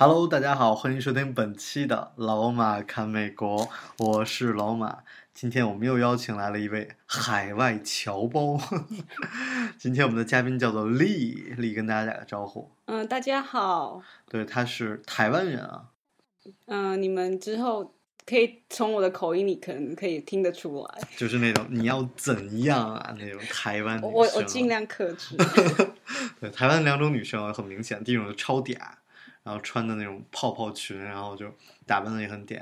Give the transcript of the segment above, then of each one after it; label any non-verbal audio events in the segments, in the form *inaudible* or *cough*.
Hello，大家好，欢迎收听本期的老马看美国，我是老马。今天我们又邀请来了一位海外侨胞，*laughs* 今天我们的嘉宾叫做丽，丽跟大家打个招呼。嗯，大家好。对，她是台湾人啊。嗯，你们之后可以从我的口音里可能可以听得出来，就是那种你要怎样啊那种台湾女生。我我尽量克制。*laughs* 对，台湾两种女生很明显，第一种是超嗲。然后穿的那种泡泡裙，然后就打扮的也很嗲，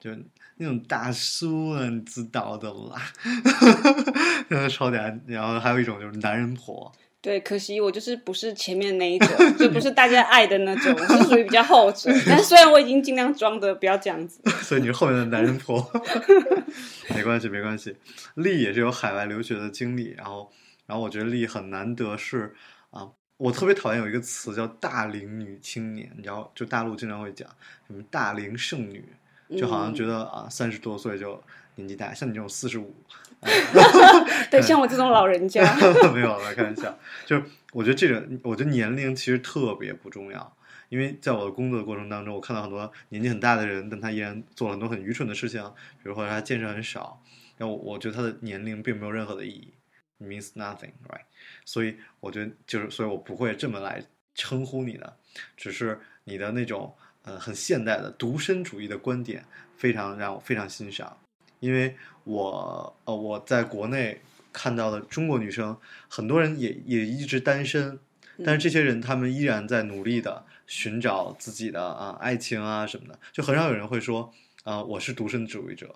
就那种大叔啊，你知道的啦，*laughs* 真的超嗲。然后还有一种就是男人婆，对，可惜我就是不是前面那一种，就不是大家爱的那种，我是属于比较后者。但虽然我已经尽量装的不要这样子，*laughs* 所以你是后面的男人婆，没关系没关系。丽也是有海外留学的经历，然后然后我觉得丽很难得是啊。我特别讨厌有一个词叫“大龄女青年”，你知道，就大陆经常会讲什么“大龄剩女”，就好像觉得啊，三十多岁就年纪大，像你这种四十五，*laughs* 对，像我这种老人家，*laughs* 没有了，开玩笑。就是我觉得这个，我觉得年龄其实特别不重要，因为在我的工作的过程当中，我看到很多年纪很大的人，但他依然做了很多很愚蠢的事情，比如说他见识很少，然后我觉得他的年龄并没有任何的意义。Means nothing, right？所以我觉得就是，所以我不会这么来称呼你的，只是你的那种呃很现代的独身主义的观点，非常让我非常欣赏。因为我呃我在国内看到的中国女生，很多人也也一直单身，但是这些人他们依然在努力的寻找自己的啊爱情啊什么的，就很少有人会说啊我是独身主义者。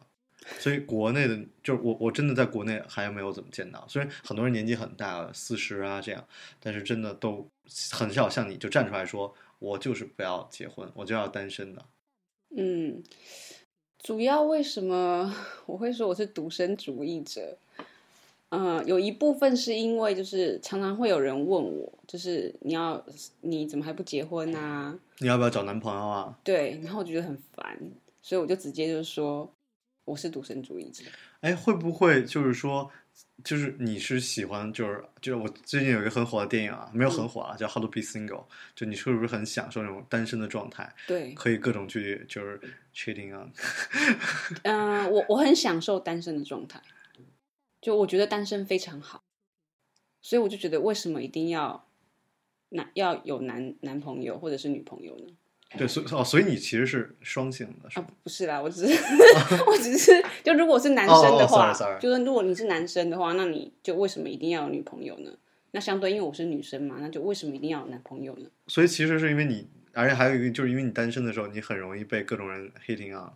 所以国内的，就是我我真的在国内还没有怎么见到。虽然很多人年纪很大，四十啊这样，但是真的都很少像你就站出来说，我就是不要结婚，我就要单身的。嗯，主要为什么 *laughs* 我会说我是独身主义者？嗯，有一部分是因为就是常常会有人问我，就是你要你怎么还不结婚啊？你要不要找男朋友啊？对，然后我觉得很烦，所以我就直接就说。我是独身主义者。哎，会不会就是说，就是你是喜欢，就是就是我最近有一个很火的电影啊，没有很火啊，叫《How to Be Single》。就你是不是很享受那种单身的状态？对，可以各种去就是 cheating 啊。*laughs* 嗯，我我很享受单身的状态，就我觉得单身非常好，所以我就觉得为什么一定要男要有男男朋友或者是女朋友呢？对，所以哦，所以你其实是双性的，是啊，不是啦，我只是，*laughs* 我只是，就如果是男生的话，就是如果你是男生的话，那你就为什么一定要有女朋友呢？那相对，因为我是女生嘛，那就为什么一定要有男朋友呢？所以其实是因为你，而且还有一个，就是因为你单身的时候，你很容易被各种人 hitting 啊，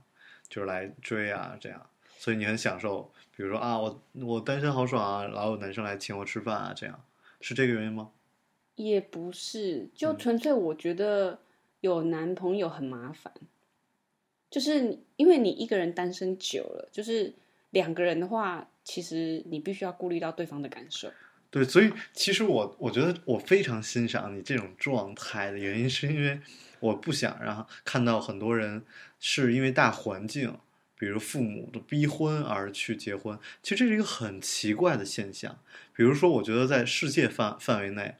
就是来追啊，这样，所以你很享受，比如说啊，我我单身好爽啊，老有男生来请我吃饭啊，这样，是这个原因吗？也不是，就纯粹我觉得。有男朋友很麻烦，就是因为你一个人单身久了，就是两个人的话，其实你必须要顾虑到对方的感受。对，所以其实我我觉得我非常欣赏你这种状态的原因，是因为我不想让看到很多人是因为大环境，比如父母的逼婚而去结婚。其实这是一个很奇怪的现象。比如说，我觉得在世界范范围内，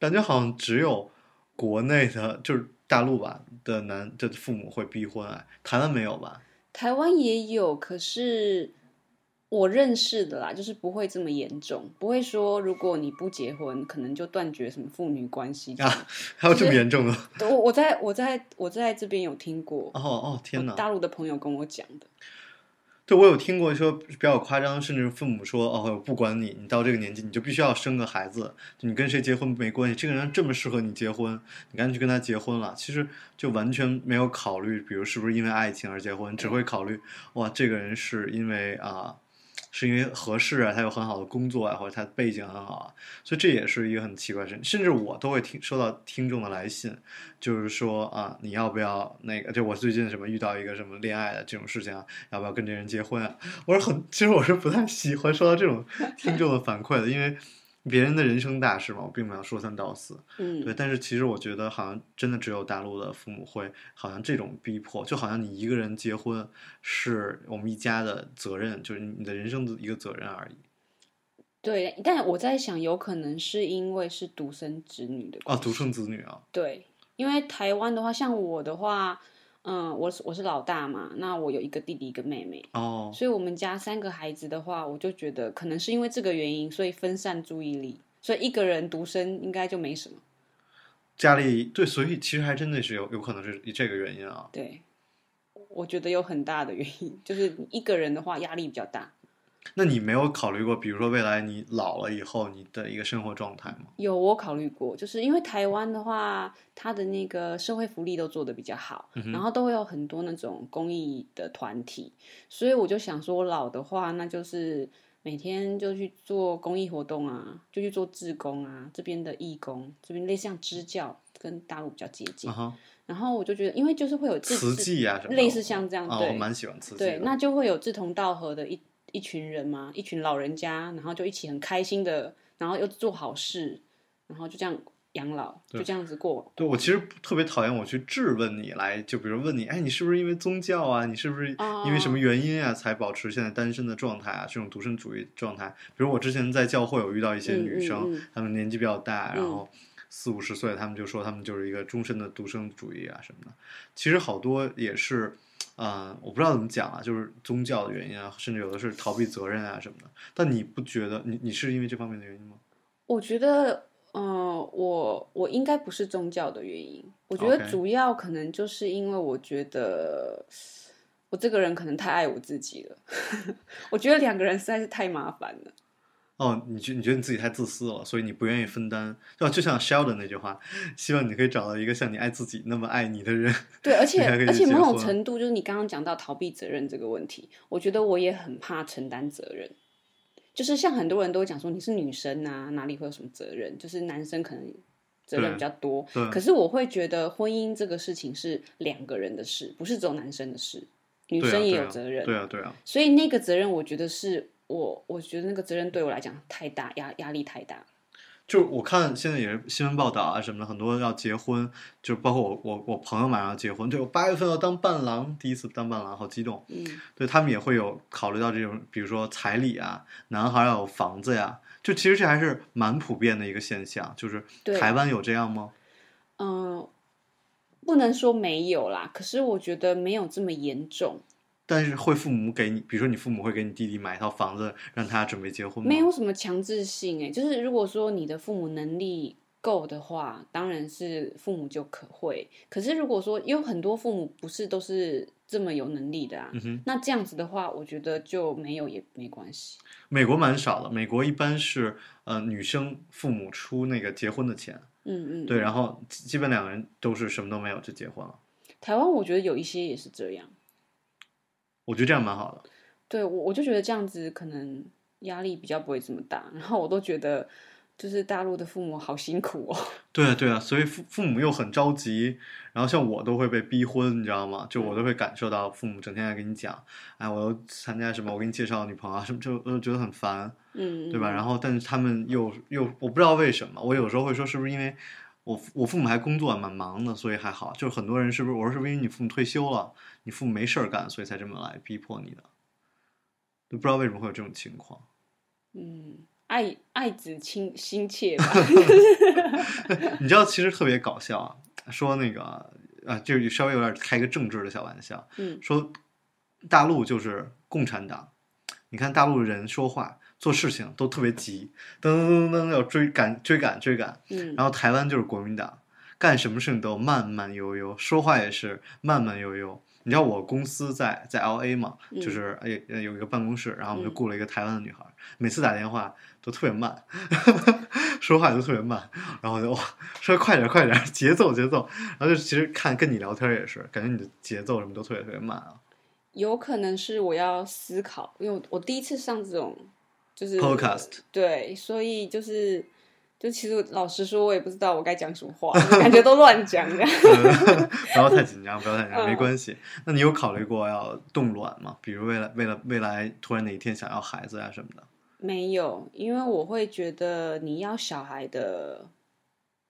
感觉好像只有国内的，就是。大陆吧的男的父母会逼婚啊，台湾没有吧？台湾也有，可是我认识的啦，就是不会这么严重，不会说如果你不结婚，可能就断绝什么父女关系啊？还有这么严重的？我我在我在我在这边有听过哦哦天哪！大陆的朋友跟我讲的。对，我有听过说比较夸张，甚至父母说：“哦，不管你，你到这个年纪，你就必须要生个孩子。你跟谁结婚没关系，这个人这么适合你结婚，你赶紧去跟他结婚了。”其实就完全没有考虑，比如是不是因为爱情而结婚，只会考虑哇，这个人是因为啊是因为合适啊，他有很好的工作啊，或者他背景很好啊，所以这也是一个很奇怪的事情。甚至我都会听收到听众的来信，就是说啊，你要不要那个？就我最近什么遇到一个什么恋爱的这种事情啊，要不要跟这人结婚啊？我说很，其实我是不太喜欢收到这种听众的反馈的，因为别人的人生大事嘛，我并不想说三道四。嗯，对，但是其实我觉得好像真的只有大陆的父母会，好像这种逼迫，就好像你一个人结婚是我们一家的责任，就是你的人生的一个责任而已。对，但我在想，有可能是因为是独生子女的哦，独生子女啊，对，因为台湾的话，像我的话，嗯，我是我是老大嘛，那我有一个弟弟一个妹妹，哦，所以我们家三个孩子的话，我就觉得可能是因为这个原因，所以分散注意力，所以一个人独生应该就没什么。家里对，所以其实还真的是有有可能是这个原因啊。对，我觉得有很大的原因，就是一个人的话压力比较大。那你没有考虑过，比如说未来你老了以后你的一个生活状态吗？有我考虑过，就是因为台湾的话，它的那个社会福利都做得比较好，然后都会有很多那种公益的团体，所以我就想说，老的话，那就是每天就去做公益活动啊，就去做志工啊，这边的义工，这边类似像支教，跟大陆比较接近。然后我就觉得，因为就是会有志慈济啊什么，类似像这样，我蛮喜欢慈济对，那就会有志同道合的一一群人嘛，一群老人家，然后就一起很开心的，然后又做好事，然后就这样养老，就这样子过。对我其实特别讨厌我去质问你来，就比如问你，哎，你是不是因为宗教啊？你是不是因为什么原因啊，才保持现在单身的状态啊？这种独身主义状态。比如我之前在教会有遇到一些嗯女生，嗯嗯她们年纪比较大，然嗯后四五十岁，她们就说她们就是一个终身的独生主义啊什么的。其实好多也是，呃，我不知道怎么讲啊，就是宗教的原因啊，甚至有的是逃避责任啊什么的。但你不觉得你你是因为这方面的原因吗？我觉得，嗯、我我应该不是宗教的原因，我觉得主要可能就是因为我觉得我这个人可能太爱我自己了，*laughs* 我觉得两个人实在是太麻烦了。哦，你觉你觉得你自己太自私了，所以你不愿意分担，就就像 Sheldon 那句话，希望你可以找到一个像你爱自己那么爱你的人。对，而且而且某种程度，就是你刚刚讲到逃避责任这个问题，我觉得我也很怕承担责任。就是像很多人都会讲说你是女生啊，哪里会有什么责任？就是男生可能责任比较多。可是我会觉得婚姻这个事情是两个人的事，不是只有男生的事，女生也有责任。对啊，对啊，所以那个责任，我觉得是我，我觉得那个责任对我来讲太大，压压力太大。就我看现在也是新闻报道啊什么的，很多要结婚，就包括我我我朋友马上要结婚，对我八月份要当伴郎，第一次当伴郎，好激动。嗯，对他们也会有考虑到这种，比如说彩礼啊，男孩要有房子呀，就其实这还是蛮普遍的一个现象。就是台湾有这样吗？嗯、不能说没有啦，可是我觉得没有这么严重。但是会父母给你，比如说你父母会给你弟弟买一套房子，让他准备结婚吗？没有什么强制性，哎，就是如果说你的父母能力够的话，当然是父母就可会。可是如果说有很多父母不是都是这么有能力的啊，嗯，那这样子的话，我觉得就没有也没关系。美国蛮少的，美国一般是呃女生父母出那个结婚的钱，嗯嗯，对，然后基基本两个人都是什么都没有就结婚了。台湾我觉得有一些也是这样。我觉得这样蛮好的。对我，我就觉得这样子可能压力比较不会这么大。然后我都觉得，就是大陆的父母好辛苦哦。*laughs* 对啊，对啊，所以父父母又很着急，然后像我都会被逼婚，你知道吗？就我都会感受到父母整天在跟你讲，哎，我要参加什么，我给你介绍女朋友啊什么，就我就觉得很烦，嗯，对吧？嗯然后但是他们又又我不知道为什么，我有时候会说是不是因为我我父母还工作蛮忙的，所以还好。就是很多人是不是我说是不是因为你父母退休了，你父母没事儿干，所以才这么来逼迫你的？就不知道为什么会有这种情况。嗯，爱爱子亲心切吧。*laughs* 你知道，其实特别搞笑啊，说那个啊，就稍微有点开一个政治的小玩笑，嗯说大陆就是共产党，你看大陆人说话做事情都特别急，噔噔噔噔要追赶追赶追赶，嗯然后台湾就是国民党，干什么事情都慢慢悠悠，说话也是慢慢悠悠。你知道我公司在在 L A 嘛，嗯就是呃有有一个办公室，然后我们就嗯雇了一个台湾的女孩，每次打电话都特别慢，*laughs* 说话都特别慢，然后就哇说快点快点，节奏节奏，然后就其实看跟你聊天也是，感觉你的节奏什么都特别特别慢啊。有可能是我要思考，因为我我第一次上这种就是 Podcast 对，所以就是就其实老实说，我也不知道我该讲什么话，感觉都乱讲这样。*laughs* 不要太紧张，不要太紧张，*laughs* 嗯没关系。那你有考虑过要冻卵吗？比如为了为了未来突然哪一天想要孩子啊什么的？没有，因为我会觉得你要小孩的，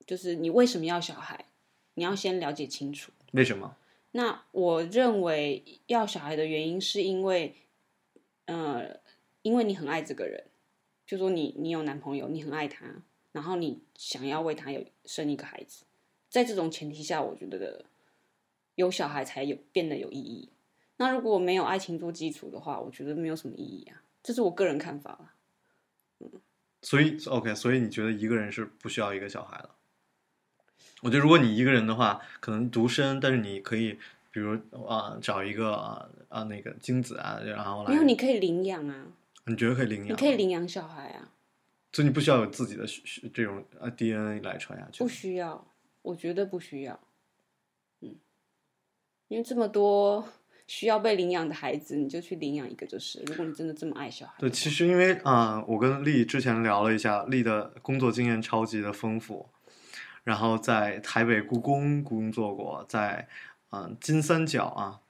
就是你为什么要小孩，你要先了解清楚。为什么？那我认为要小孩的原因是因为，呃，因为你很爱这个人，就说你你有男朋友，你很爱他，然后你想要为他有生一个孩子，在这种前提下，我觉得有小孩才有变得有意义。那如果没有爱情做基础的话，我觉得没有什么意义啊，这是我个人看法啦。所以 OK，所以你觉得一个人是不需要一个小孩的？我觉得如果你一个人的话，可能独身，但是你可以，比如啊、找一个啊、啊那个精子啊，然后来，没有，你可以领养啊，你觉得可以领养？你可以，领养小孩啊，所以你不需要有自己的这种啊 DNA 来传下去不。需要，我觉得不需要。嗯，因为这么多需要被领养的孩子，你就去领养一个就是。如果你真的这么爱小孩，对，其实因为啊、我跟丽之前聊了一下，丽的工作经验超级的丰富，然后在台北故宫工作过，在嗯、金三角啊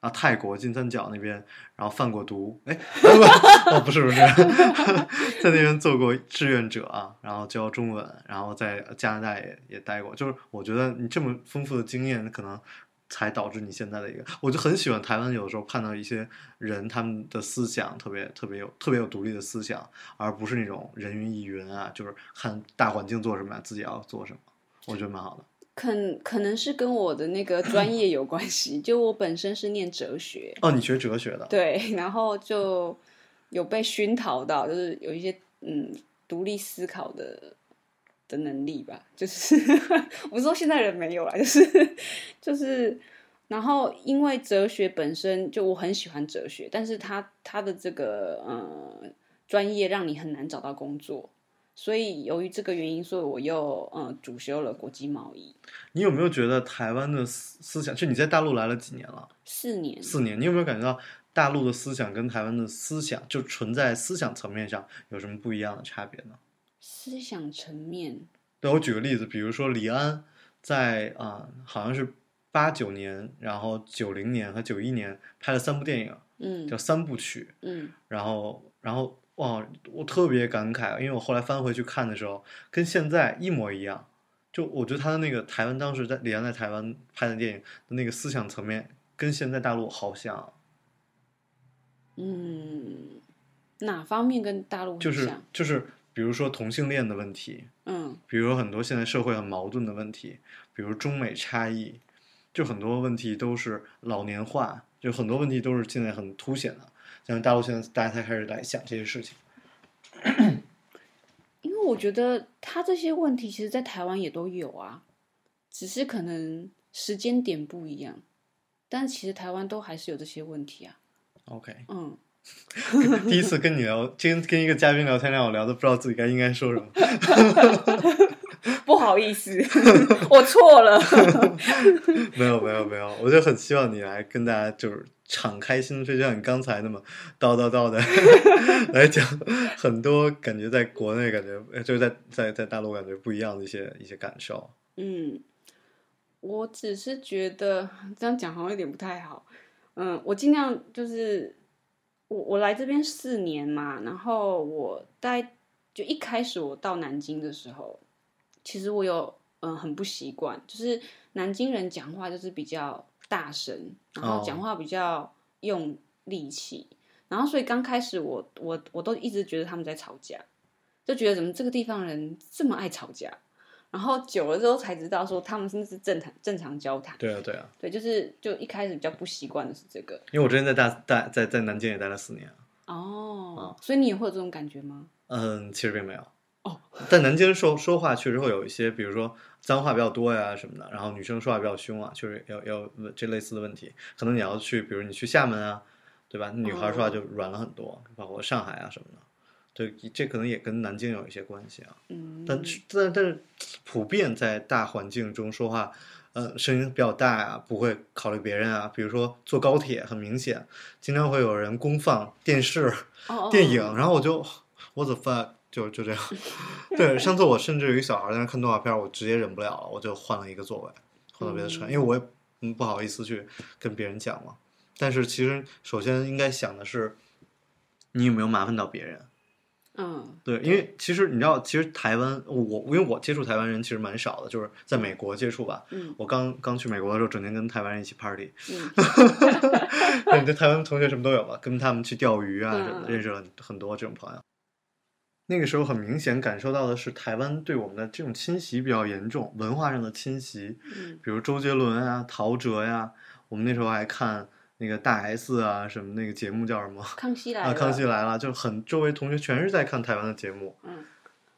啊泰国金三角那边，然后贩过毒，哎，不，*laughs* 哦不是不是，*laughs* 在那边做过志愿者啊，然后教中文，然后在加拿大也也待过，就是我觉得你这么丰富的经验，可能。才导致你现在的一个，我就很喜欢台湾。有的时候看到一些人，他们的思想特别特别有特别有独立的思想，而不是那种人云亦云啊，就是看大环境做什么，自己要做什么。我觉得蛮好的。可可能是跟我的那个专业有关系，就我本身是念哲学，哦，你学哲学的？对，然后就有被熏陶到，就是有一些嗯独立思考的的能力吧。就是 *laughs* 我不是说现在人没有啦，就是就是，然后因为哲学本身就我很喜欢哲学，但是他他的这个嗯专业让你很难找到工作。所以，由于这个原因，所以我又呃主修了国际贸易你有没有觉得台湾的思思想？就你在大陆来了几年了？四年。四年，你有没有感觉到大陆的思想跟台湾的思想，就存在思想层面上有什么不一样的差别呢？思想层面，对我举个例子，比如说李安在啊、好像是八九年，然后九零年和九一年拍了三部电影，嗯叫三部曲。嗯然后，然后哇，我特别感慨，因为我后来翻回去看的时候，跟现在一模一样。就我觉得他的那个台湾当时在李安在台湾拍的电影的那个思想层面，跟现在大陆好像，嗯，哪方面跟大陆就是？就是，比如说同性恋的问题，嗯比如很多现在社会很矛盾的问题，比如中美差异，就很多问题都是老年化，就很多问题都是现在很凸显的。像大陆现在大家才开始来想这些事情。*coughs* 因为我觉得他这些问题，其实在台湾也都有啊，只是可能时间点不一样，但其实台湾都还是有这些问题啊。OK，嗯，*laughs* 第一次跟你聊，跟跟一个嘉宾聊天，让我聊的不知道自己该应该说什么。*laughs* *laughs* 不好意思，*laughs* 我错了。*laughs* 没有没有没有，我就很希望你来跟大家就是敞开心扉，就像你刚才那么叨叨叨的来讲很多感觉在国内感觉呃就是在在在大陆感觉不一样的一些一些感受。嗯，我只是觉得这样讲好像有点不太好。嗯，我尽量就是我我来这边四年嘛，然后我待就一开始我到南京的时候，其实我有嗯很不习惯，就是南京人讲话就是比较大声，然后哦讲话比较用力气，然后所以刚开始我我我都一直觉得他们在吵架，就觉得怎么这个地方人这么爱吵架。然后久了之后才知道，说他们真的是正常正常交谈。对啊对啊，对，就是就一开始比较不习惯的是这个因为我之前在大大在在南京也待了四年。哦，所以你也会有这种感觉吗？嗯，其实并没有。哦，*laughs* 但南京说说话确实会有一些，比如说脏话比较多呀什么的，然后女生说话比较凶啊，确实有有这类似的问题。可能你要去，比如你去厦门啊，对吧？女孩说话就软了很多，包括上海啊什么的。对，这可能也跟南京有一些关系啊。嗯，但但但是普遍在大环境中说话，呃，声音比较大啊、不会考虑别人啊。比如说坐高铁，很明显，经常会有人公放电视、电影，然后我就 what the fuck，就就这样。*laughs* 对，上次我甚至有一小孩在那看动画片，我直接忍不了了，我就换了一个座位，换到别的车，嗯因为我也嗯不好意思去跟别人讲嘛。但是其实首先应该想的是，你有没有麻烦到别人？嗯对，因为其实你知道，其实台湾我因为我接触台湾人其实蛮少的，就是在美国接触吧。嗯我刚刚去美国的时候，整天跟台湾人一起 party，嗯 *laughs* *laughs* 对，这台湾同学什么都有吧，跟他们去钓鱼啊嗯什么的，嗯认识了很多这种朋友。那个时候很明显感受到的是，台湾对我们的这种侵袭比较严重，文化上的侵袭，嗯比如周杰伦啊、陶喆呀、我们那时候还看那个大 S 啊，什么那个节目叫什么？*laughs* 啊，康熙来了，康熙来了，就很周围同学全是在看台湾的节目，嗯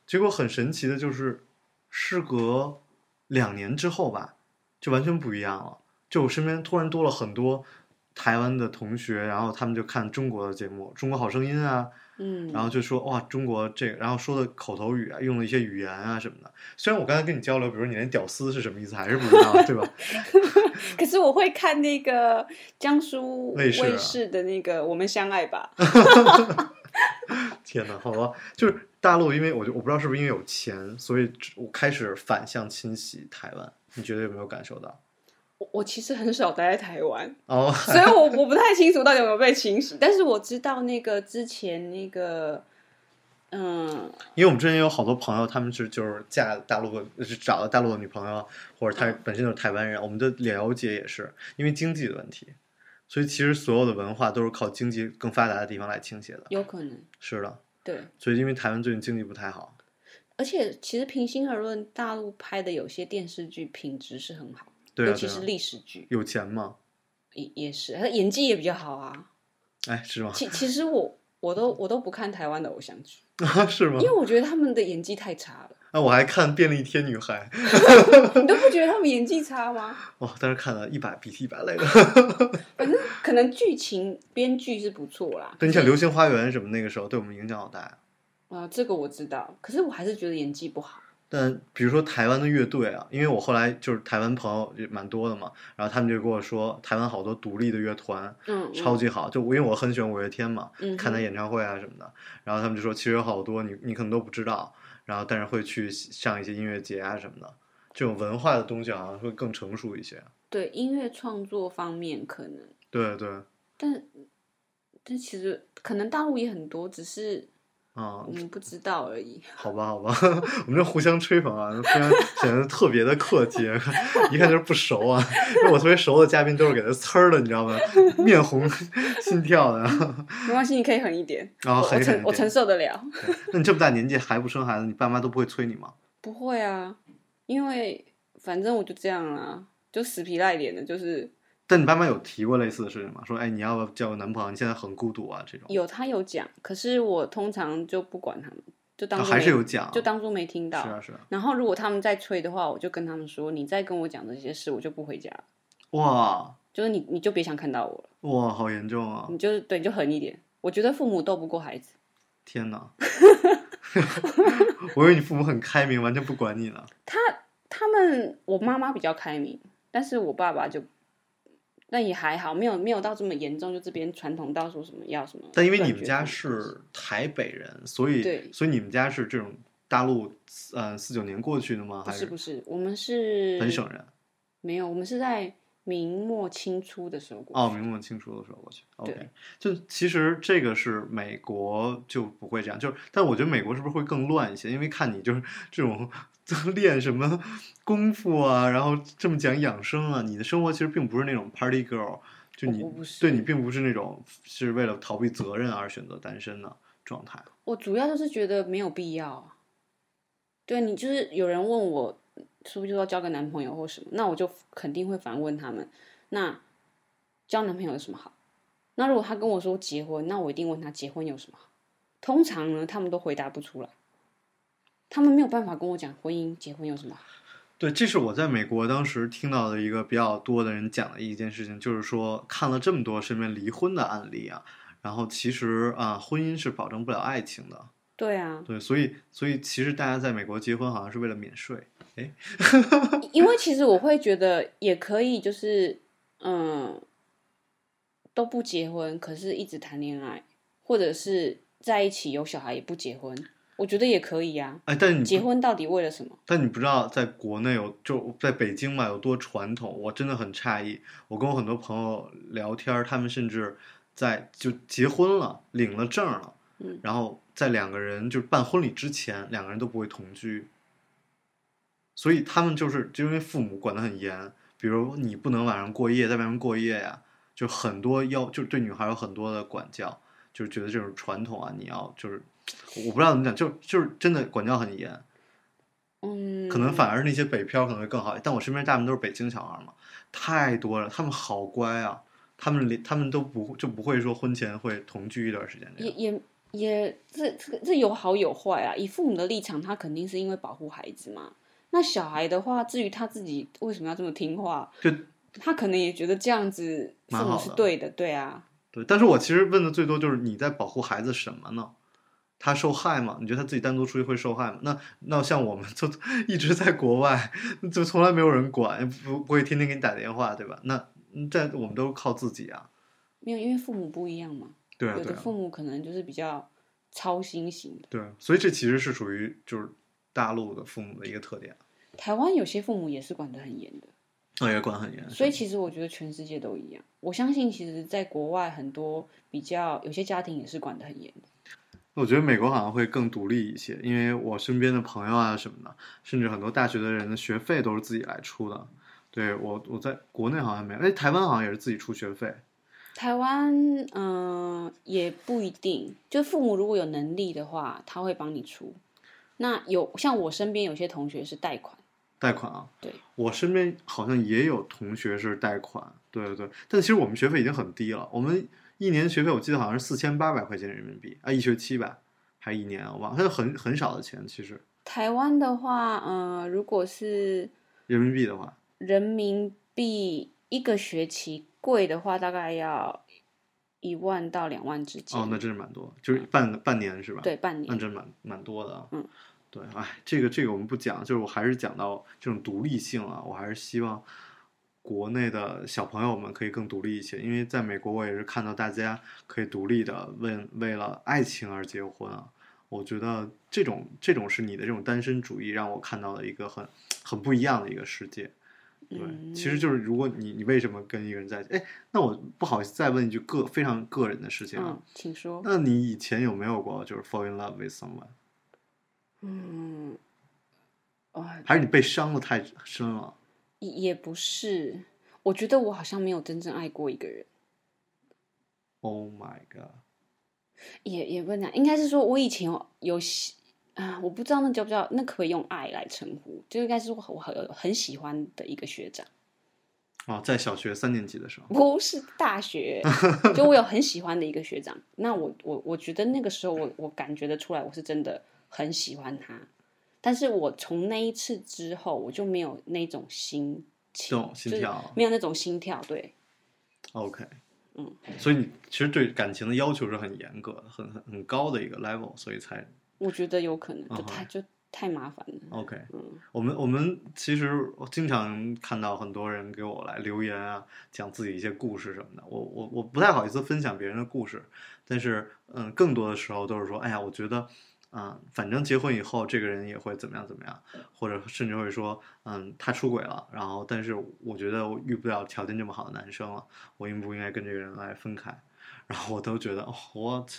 结果很神奇的就是，事隔两年之后吧，就完全不一样了。就我身边突然多了很多台湾的同学，然后他们就看中国的节目，《中国好声音》啊，嗯，然后就说哇，中国这个，然后说的口头语啊，用了一些语言啊什么的。虽然我刚才跟你交流，比如你连“屌丝”是什么意思还是不知道，对吧？*laughs* 可是我会看那个江苏卫视的那个《我们相爱吧》，*laughs* 天哪，好吧，就是大陆，因为我就我不知道是不是因为有钱，所以我开始反向侵袭台湾。你觉得有没有感受到？我我其实很少待在台湾，*laughs* 哦，所以我我不太清楚到底有没有被侵袭，但是我知道那个之前那个，嗯，因为我们之前有好多朋友，他们是就是嫁大陆的，是找了大陆的女朋友，或者他本身就是台湾人。我们的了解也是因为经济的问题，所以其实所有的文化都是靠经济更发达的地方来倾斜的。有可能是的，对，所以因为台湾最近经济不太好，而且其实平心而论，大陆拍的有些电视剧品质是很好，对啊，尤其是历史剧，有钱吗？也也是，他演技也比较好啊。哎，是吗？其其实我我都我都不看台湾的偶像剧啊，*laughs* 是吗因？为我觉得他们的演技太差了。啊，我还看便利贴女孩，*laughs* *laughs* 你都不觉得他们演技差吗？哇，但是看了一百鼻涕一百泪的。反正可能剧情编剧是不错啦。对，你想《流星花园》什么那个时候对我们影响好大呀。啊、这个我知道，可是我还是觉得演技不好。但比如说台湾的乐队啊，因为我后来就是台湾朋友也蛮多的嘛，然后他们就跟我说，台湾好多独立的乐团嗯，超级好，就因为我很喜欢五月天嘛，嗯看他演唱会啊什么的，然后他们就说其实有好多你你可能都不知道，然后但是会去上一些音乐节啊什么的，这种文化的东西好像会更成熟一些。对音乐创作方面可能，对对，但但其实可能大陆也很多，只是啊、我们不知道而已。好吧，好吧，*laughs* 我们这互相吹捧啊，非常显得特别的客气，*laughs* 一看就是不熟啊。因为我特别熟的嘉宾都是给他呲儿的，你知道吗？面红心跳的。*laughs* 没关系，你可以狠一点，然后我狠一狠一点我承我承受得了。那你这么大年纪还不生孩子，你爸妈都不会催你吗？不会啊，因为反正我就这样啊，就死皮赖脸的，就是但你爸妈有提过类似的事情吗？说，哎，你要不要交个男朋友？你现在很孤独啊，这种。有他有讲，可是我通常就不管他们，就当啊还是有讲，就当做没听到。是啊是啊，然后如果他们再催的话，我就跟他们说，你再跟我讲这些事，我就不回家了。哇就是你，你就别想看到我了，哇，好严重啊！你就对，你就狠一点。我觉得父母斗不过孩子，天哪！*laughs* 我以为你父母很开明，完全不管你了。他他们我妈妈比较开明，但是我爸爸就，但也还好，没有没有到这么严重，就这边传统到说什么要什么。但因为你们家是台北人，所以对所以你们家是这种大陆呃四九年过去的吗？不还是不是，我们是本省人？没有，我们是在明末清初的时候过去。哦，明末清初的时候过去。OK，就其实这个是美国就不会这样，就是但我觉得美国是不是会更乱一些？因为看你就是这种 *laughs* 练什么功夫啊，然后这么讲养生啊，你的生活其实并不是那种 party girl，就你对你并不是那种是为了逃避责任而选择单身的状态。我主要就是觉得没有必要啊。对你就是有人问我，是不是就要交个男朋友或什么，那我就肯定会反问他们，那交男朋友有什么好？那如果他跟我说结婚，那我一定问他结婚有什么好？通常呢，他们都回答不出来，他们没有办法跟我讲婚姻结婚有什么好。对，这是我在美国当时听到的一个比较多的人讲的一件事情，就是说看了这么多身边离婚的案例啊，然后其实啊，婚姻是保证不了爱情的。对啊，对，所以所以其实大家在美国结婚好像是为了免税。哎，因为其实我会觉得也可以，就是嗯，都不结婚，可是一直谈恋爱，或者是在一起有小孩也不结婚，我觉得也可以呀、哎，但你结婚到底为了什么？但你不知道，在国内有就在北京嘛，有多传统，我真的很诧异。我跟我很多朋友聊天，他们甚至在就结婚了，领了证了，嗯然后在两个人就是办婚礼之前，两个人都不会同居，所以他们就是就因为父母管得很严，比如你不能晚上过夜，在外面过夜呀，就很多要就对女孩有很多的管教，就是觉得这种传统啊，你要就是我不知道怎么讲，就就是真的管教很严。嗯，可能反而是那些北漂可能会更好，但我身边大部分都是北京小孩嘛，太多了，他们好乖啊，他们连他们都不就不会说婚前会同居一段时间也。也也这这这有好有坏啊。以父母的立场，他肯定是因为保护孩子嘛。那小孩的话，至于他自己为什么要这么听话，就他可能也觉得这样子父母是对的，对啊。对，但是我其实问的最多就是你在保护孩子什么呢？他受害吗？你觉得他自己单独出去会受害吗？那那像我们就一直在国外，就从来没有人管，也不不会天天给你打电话，对吧？那在我们都是靠自己啊。没有，因为父母不一样嘛。对啊，有的父母可能就是比较操心型的。对啊，所以这其实是属于就是大陆的父母的一个特点，台湾有些父母也是管得很严的，那也管很严。所以其实我觉得全世界都一样。我相信，其实在国外很多比较有些家庭也是管得很严的。我觉得美国好像会更独立一些，因为我身边的朋友啊什么的，甚至很多大学的人的学费都是自己来出的。对我，我在国内好像没有，哎，台湾好像也是自己出学费。台湾，嗯、也不一定。就父母如果有能力的话，他会帮你出。那有像我身边有些同学是贷款，贷款啊，对我身边好像也有同学是贷款，对对对，但其实我们学费已经很低了，我们一年学费我记得好像是四千八百块钱人民币啊，一学期吧，还是一年我忘了，它就很很少的钱，其实台湾的话，嗯、如果是人民币的话，人民币一个学期贵的话，大概要一万到两万之间。哦，那真是蛮多，就是半半年是吧？对，半年。那真蛮蛮多的啊。嗯，对，哎，这个这个我们不讲，就是我还是讲到这种独立性啊，我还是希望国内的小朋友们可以更独立一些，因为在美国我也是看到大家可以独立的为为了爱情而结婚啊。我觉得这种这种是你的这种单身主义，让我看到了一个很很不一样的一个世界。对，嗯其实就是如果你你为什么跟一个人在一起？哎，那我不好意思再问一句个非常个人的事情啊，嗯，请说。那你以前有没有过就是 fall in love with someone，嗯，哇，还是你被伤的太深了？也也不是，我觉得我好像没有真正爱过一个人。Oh my god！也也不能讲，应该是说我以前有有喜啊，我不知道那叫不叫，那可以用爱来称呼？就应该是我我很很喜欢的一个学长，哦，在小学三年级的时候，不是大学，就我有很喜欢的一个学长。那我我我觉得那个时候我我感觉得出来，我是真的很喜欢他。但是我从那一次之后，我就没有那种心情，心就是跳没有那种心跳。对，OK，嗯，所以你其实对感情的要求是很严格的、很很很高的一个 level，所以才我觉得有可能，就太、就太麻烦了。OK。嗯我们我们其实经常看到很多人给我来留言啊，讲自己一些故事什么的。我我我不太好意思分享别人的故事，但是嗯，更多的时候都是说，哎呀，我觉得。嗯，反正结婚以后，这个人也会怎么样怎么样，或者甚至会说，嗯，他出轨了，然后但是我觉得我遇不了条件这么好的男生了，我应不应该跟这个人来分开？*laughs* 然后我都觉得，哦，what？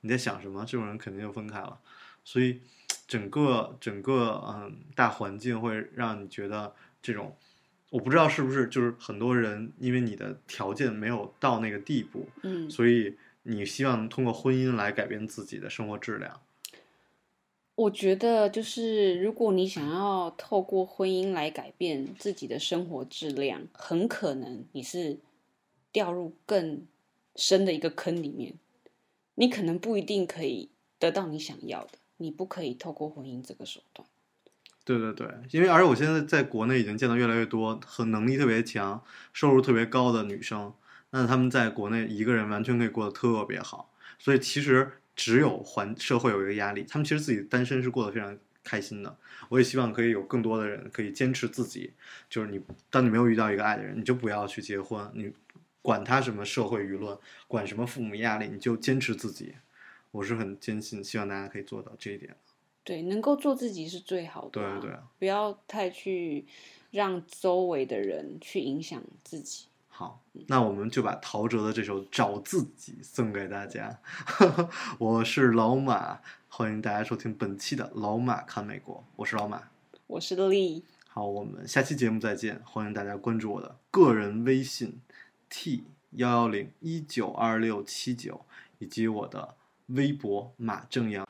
你在想什么？这种人肯定就分开了。所以整个整个嗯大环境会让你觉得这种，我不知道是不是就是很多人因为你的条件没有到那个地步，嗯，所以你希望通过婚姻来改变自己的生活质量。我觉得就是，如果你想要透过婚姻来改变自己的生活质量，很可能你是掉入更深的一个坑里面。你可能不一定可以得到你想要的，你不可以透过婚姻这个手段。对对对，因为而且我现在在国内已经见到越来越多很能力特别强、收入特别高的女生，那她们在国内一个人完全可以过得特别好。所以其实只有环社会有一个压力，他们其实自己单身是过得非常开心的。我也希望可以有更多的人可以坚持自己，就是你当你没有遇到一个爱的人，你就不要去结婚，你管他什么社会舆论，管什么父母压力，你就坚持自己。我是很坚信，希望大家可以做到这一点。对，能够做自己是最好的、对对啊，不要太去让周围的人去影响自己。好，那我们就把陶喆的这首《找自己》送给大家。*laughs* 我是老马，欢迎大家收听本期的《老马看美国》，我是老马。我是丽，好，我们下期节目再见，欢迎大家关注我的个人微信 t 幺幺零一九二六七九，以及我的微博马正阳。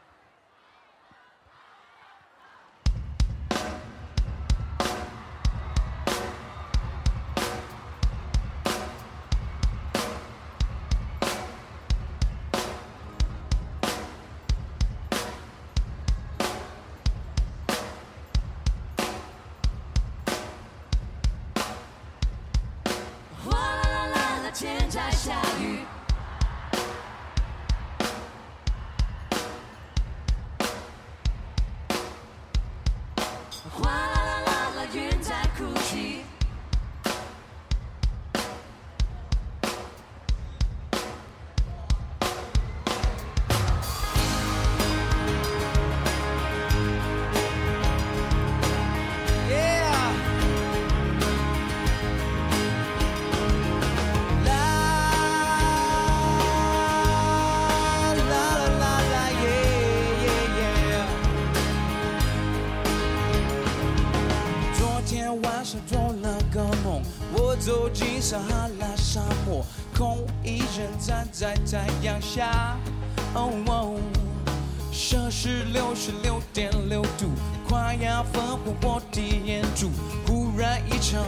快要焚毁我的眼珠。忽然一场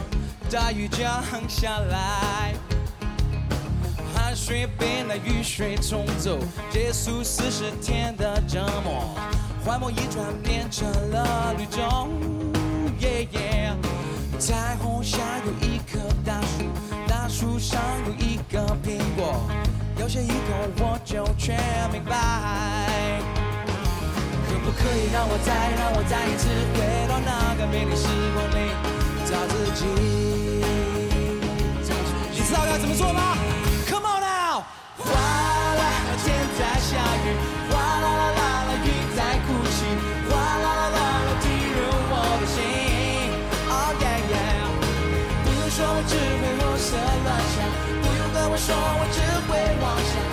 大雨降下来。汗水被那雨水冲走，结束四十天的折磨，幻梦一转变成了绿洲。耶耶，彩虹下有一棵大树，大树上有一个苹果，咬下一口我就全明白。可不可以让我再让我再一次回到那个美丽时光里，找自己？你知道要怎么做吗？Come on now！哗啦啦，天在下雨，哗啦啦啦啦，云在哭泣，哗啦啦啦啦，滴入我的心。Oh yeah yeah！不用说，我只会胡思乱想；不用跟我说，我只会妄想。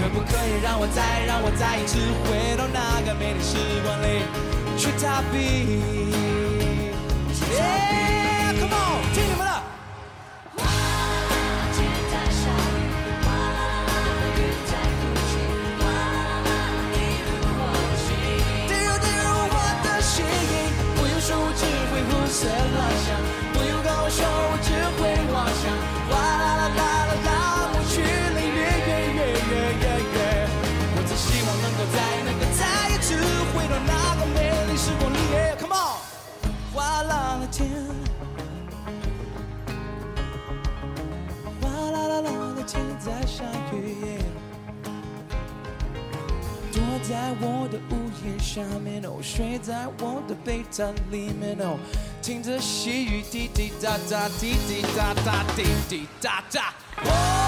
可不可以让我再让我再一次回到那个美丽时光里去逃避啦啦天，哗啦啦啦的天在下雨。躲在我的屋檐下面哦，睡在我的被毯里面哦，听着细雨滴滴答答，滴滴答答，滴滴答答。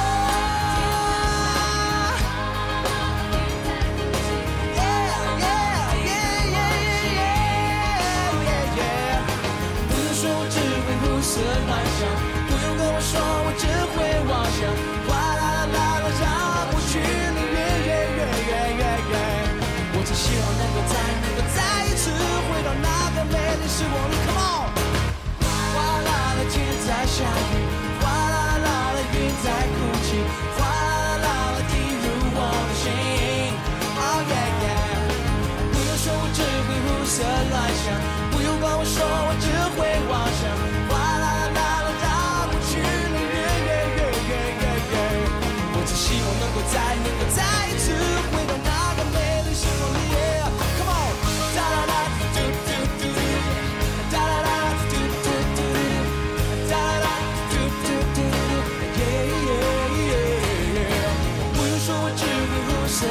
什么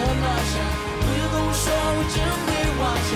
想，不用跟我说，我只会妄想，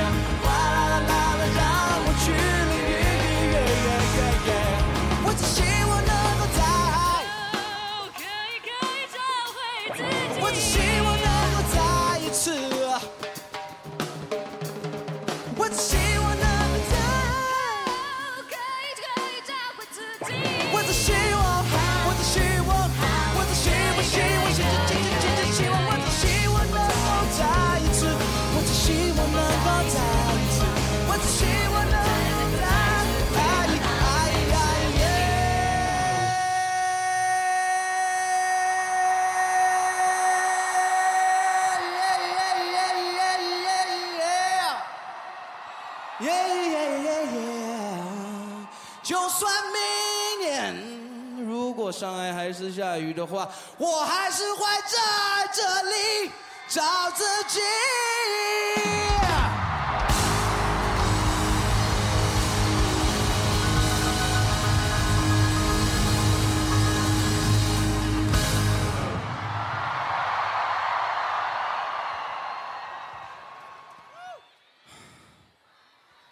是下雨的话，我还是会在这里找自己。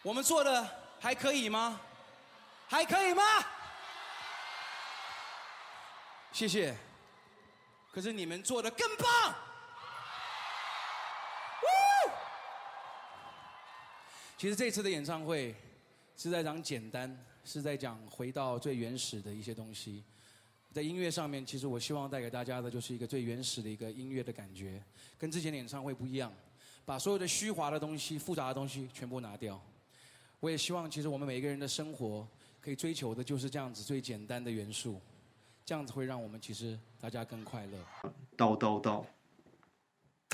我们做的还可以吗？还可以吗？谢谢。可是你们做的更棒。其实这次的演唱会是在讲简单，是在讲回到最原始的一些东西。在音乐上面，其实我希望带给大家的就是一个最原始的一个音乐的感觉，跟之前的演唱会不一样，把所有的虚华的东西、复杂的东西全部拿掉。我也希望，其实我们每一个人的生活可以追求的就是这样子最简单的元素，这样子会让我们其实大家更快乐。叨叨叨。